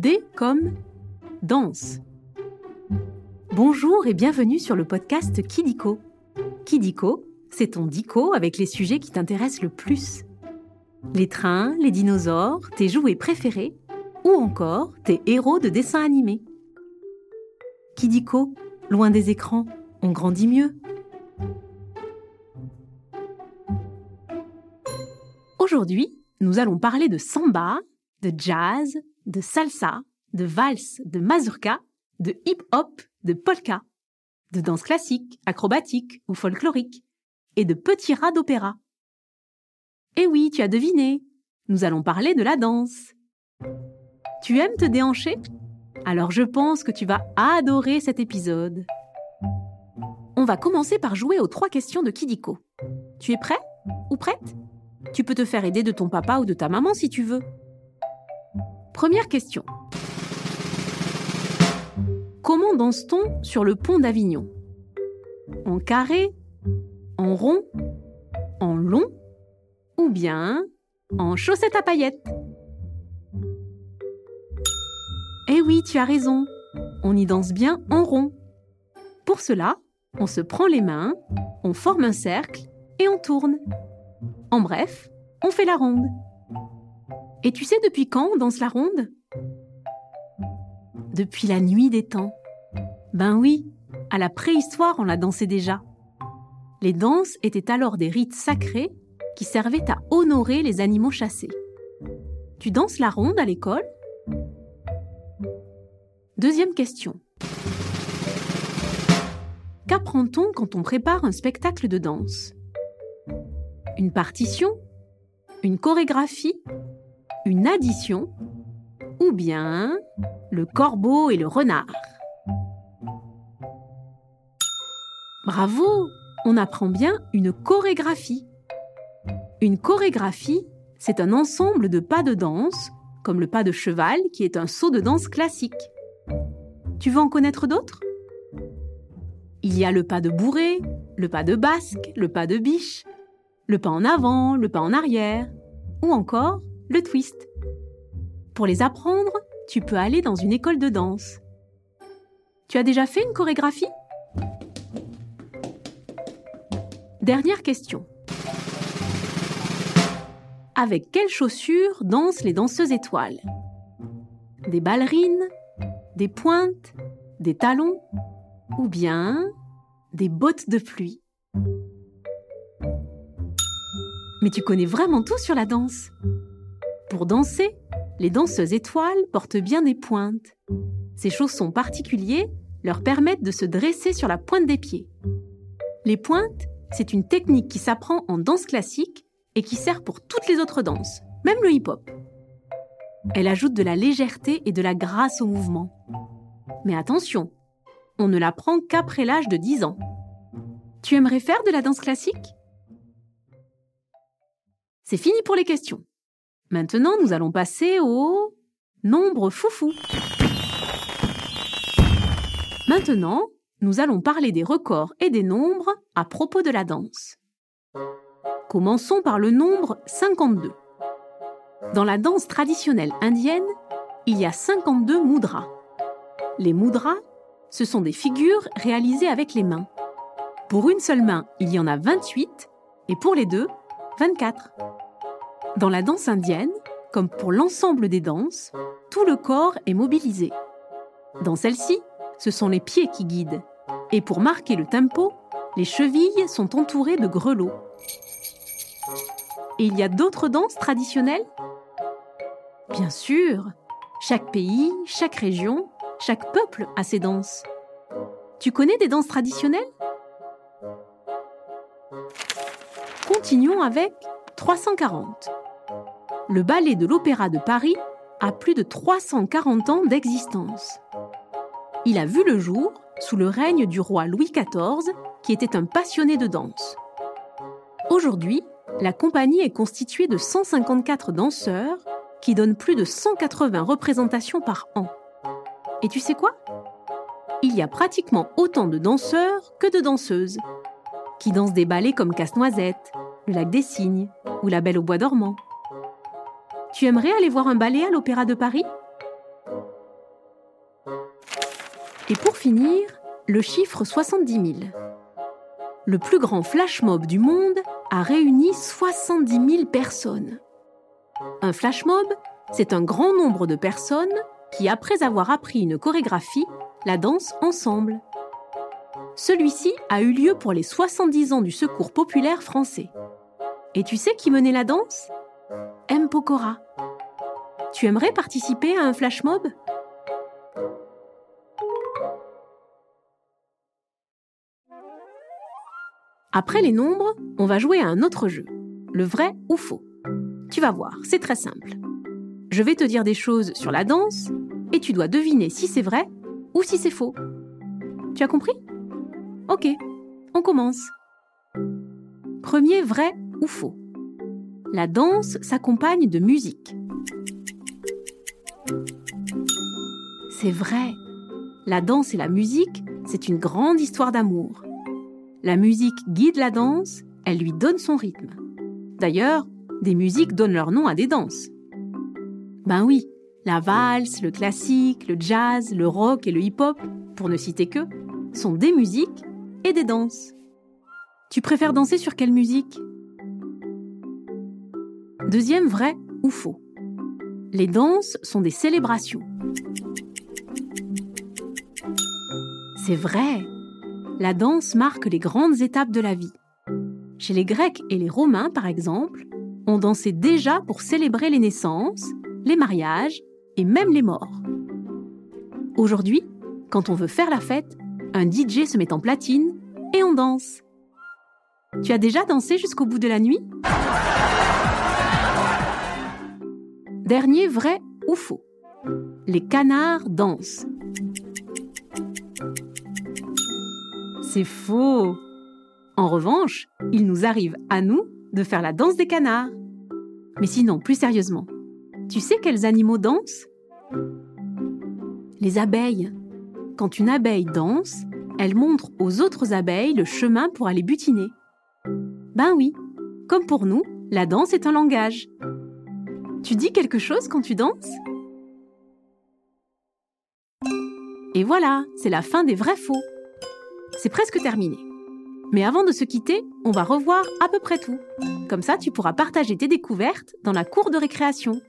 D comme danse. Bonjour et bienvenue sur le podcast Kidiko. Kidiko, c'est ton dico avec les sujets qui t'intéressent le plus. Les trains, les dinosaures, tes jouets préférés ou encore tes héros de dessins animés. Kidiko, loin des écrans, on grandit mieux. Aujourd'hui, nous allons parler de samba, de jazz, de salsa, de valse, de mazurka, de hip-hop, de polka, de danse classique, acrobatique ou folklorique, et de petits rats d'opéra. Eh oui, tu as deviné, nous allons parler de la danse. Tu aimes te déhancher? Alors je pense que tu vas adorer cet épisode. On va commencer par jouer aux trois questions de Kidiko. Tu es prêt ou prête? Tu peux te faire aider de ton papa ou de ta maman si tu veux. Première question. Comment danse-t-on sur le pont d'Avignon? En carré En rond En long Ou bien en chaussettes à paillettes? Eh oui, tu as raison. On y danse bien en rond. Pour cela, on se prend les mains, on forme un cercle et on tourne. En bref, on fait la ronde. Et tu sais depuis quand on danse la ronde? Depuis la nuit des temps. Ben oui, à la préhistoire on la dansait déjà. Les danses étaient alors des rites sacrés qui servaient à honorer les animaux chassés. Tu danses la ronde à l'école? Deuxième question. Qu'apprend-on quand on prépare un spectacle de danse? Une partition? Une chorégraphie? Une addition ou bien le corbeau et le renard. Bravo, on apprend bien une chorégraphie. Une chorégraphie, c'est un ensemble de pas de danse, comme le pas de cheval qui est un saut de danse classique. Tu veux en connaître d'autres? Il y a le pas de bourré, le pas de basque, le pas de biche, le pas en avant, le pas en arrière, ou encore le twist. Pour les apprendre, tu peux aller dans une école de danse. Tu as déjà fait une chorégraphie? Dernière question. Avec quelles chaussures dansent les danseuses étoiles? Des ballerines Des pointes Des talons Ou bien des bottes de pluie? Mais tu connais vraiment tout sur la danse pour danser, les danseuses étoiles portent bien des pointes. Ces chaussons particuliers leur permettent de se dresser sur la pointe des pieds. Les pointes, c'est une technique qui s'apprend en danse classique et qui sert pour toutes les autres danses, même le hip-hop. Elle ajoute de la légèreté et de la grâce au mouvement. Mais attention, on ne l'apprend qu'après l'âge de 10 ans. Tu aimerais faire de la danse classique? C'est fini pour les questions. Maintenant, nous allons passer au nombre foufou. Maintenant, nous allons parler des records et des nombres à propos de la danse. Commençons par le nombre 52. Dans la danse traditionnelle indienne, il y a 52 mudras. Les mudras, ce sont des figures réalisées avec les mains. Pour une seule main, il y en a 28 et pour les deux, 24. Dans la danse indienne, comme pour l'ensemble des danses, tout le corps est mobilisé. Dans celle-ci, ce sont les pieds qui guident. Et pour marquer le tempo, les chevilles sont entourées de grelots. Et il y a d'autres danses traditionnelles? Bien sûr, chaque pays, chaque région, chaque peuple a ses danses. Tu connais des danses traditionnelles? Continuons avec 340 le ballet de l'Opéra de Paris a plus de 340 ans d'existence. Il a vu le jour sous le règne du roi Louis XIV, qui était un passionné de danse. Aujourd'hui, la compagnie est constituée de 154 danseurs qui donnent plus de 180 représentations par an. Et tu sais quoi? Il y a pratiquement autant de danseurs que de danseuses, qui dansent des ballets comme Casse-Noisette, Le Lac des Cygnes ou La Belle au Bois dormant. Tu aimerais aller voir un ballet à l'Opéra de Paris? Et pour finir, le chiffre 70 000. Le plus grand flash mob du monde a réuni 70 000 personnes. Un flash mob, c'est un grand nombre de personnes qui, après avoir appris une chorégraphie, la dansent ensemble. Celui-ci a eu lieu pour les 70 ans du Secours populaire français. Et tu sais qui menait la danse? M. Tu aimerais participer à un flash mob? Après les nombres, on va jouer à un autre jeu, le vrai ou faux. Tu vas voir, c'est très simple. Je vais te dire des choses sur la danse et tu dois deviner si c'est vrai ou si c'est faux. Tu as compris? Ok, on commence. Premier vrai ou faux? La danse s'accompagne de musique. C'est vrai. La danse et la musique, c'est une grande histoire d'amour. La musique guide la danse, elle lui donne son rythme. D'ailleurs, des musiques donnent leur nom à des danses. Ben oui, la valse, le classique, le jazz, le rock et le hip-hop, pour ne citer que, sont des musiques et des danses. Tu préfères danser sur quelle musique? Deuxième vrai ou faux. Les danses sont des célébrations. C'est vrai, la danse marque les grandes étapes de la vie. Chez les Grecs et les Romains, par exemple, on dansait déjà pour célébrer les naissances, les mariages et même les morts. Aujourd'hui, quand on veut faire la fête, un DJ se met en platine et on danse. Tu as déjà dansé jusqu'au bout de la nuit? Dernier vrai ou faux. Les canards dansent. C'est faux. En revanche, il nous arrive à nous de faire la danse des canards. Mais sinon, plus sérieusement, tu sais quels animaux dansent? Les abeilles. Quand une abeille danse, elle montre aux autres abeilles le chemin pour aller butiner. Ben oui, comme pour nous, la danse est un langage. Tu dis quelque chose quand tu danses? Et voilà, c'est la fin des vrais faux c'est presque terminé. Mais avant de se quitter, on va revoir à peu près tout. Comme ça, tu pourras partager tes découvertes dans la cour de récréation.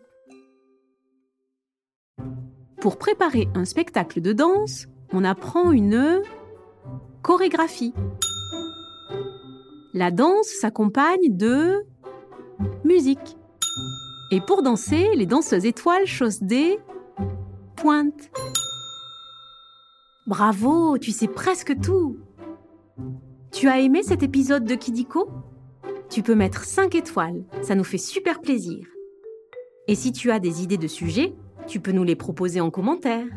Pour préparer un spectacle de danse, on apprend une chorégraphie. La danse s'accompagne de musique. Et pour danser, les danseuses étoiles chaussent des pointes. Bravo, tu sais presque tout. Tu as aimé cet épisode de Kidiko? Tu peux mettre 5 étoiles, ça nous fait super plaisir. Et si tu as des idées de sujets, tu peux nous les proposer en commentaire.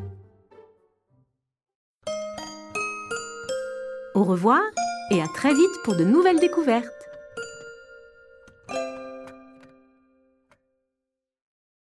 Au revoir et à très vite pour de nouvelles découvertes.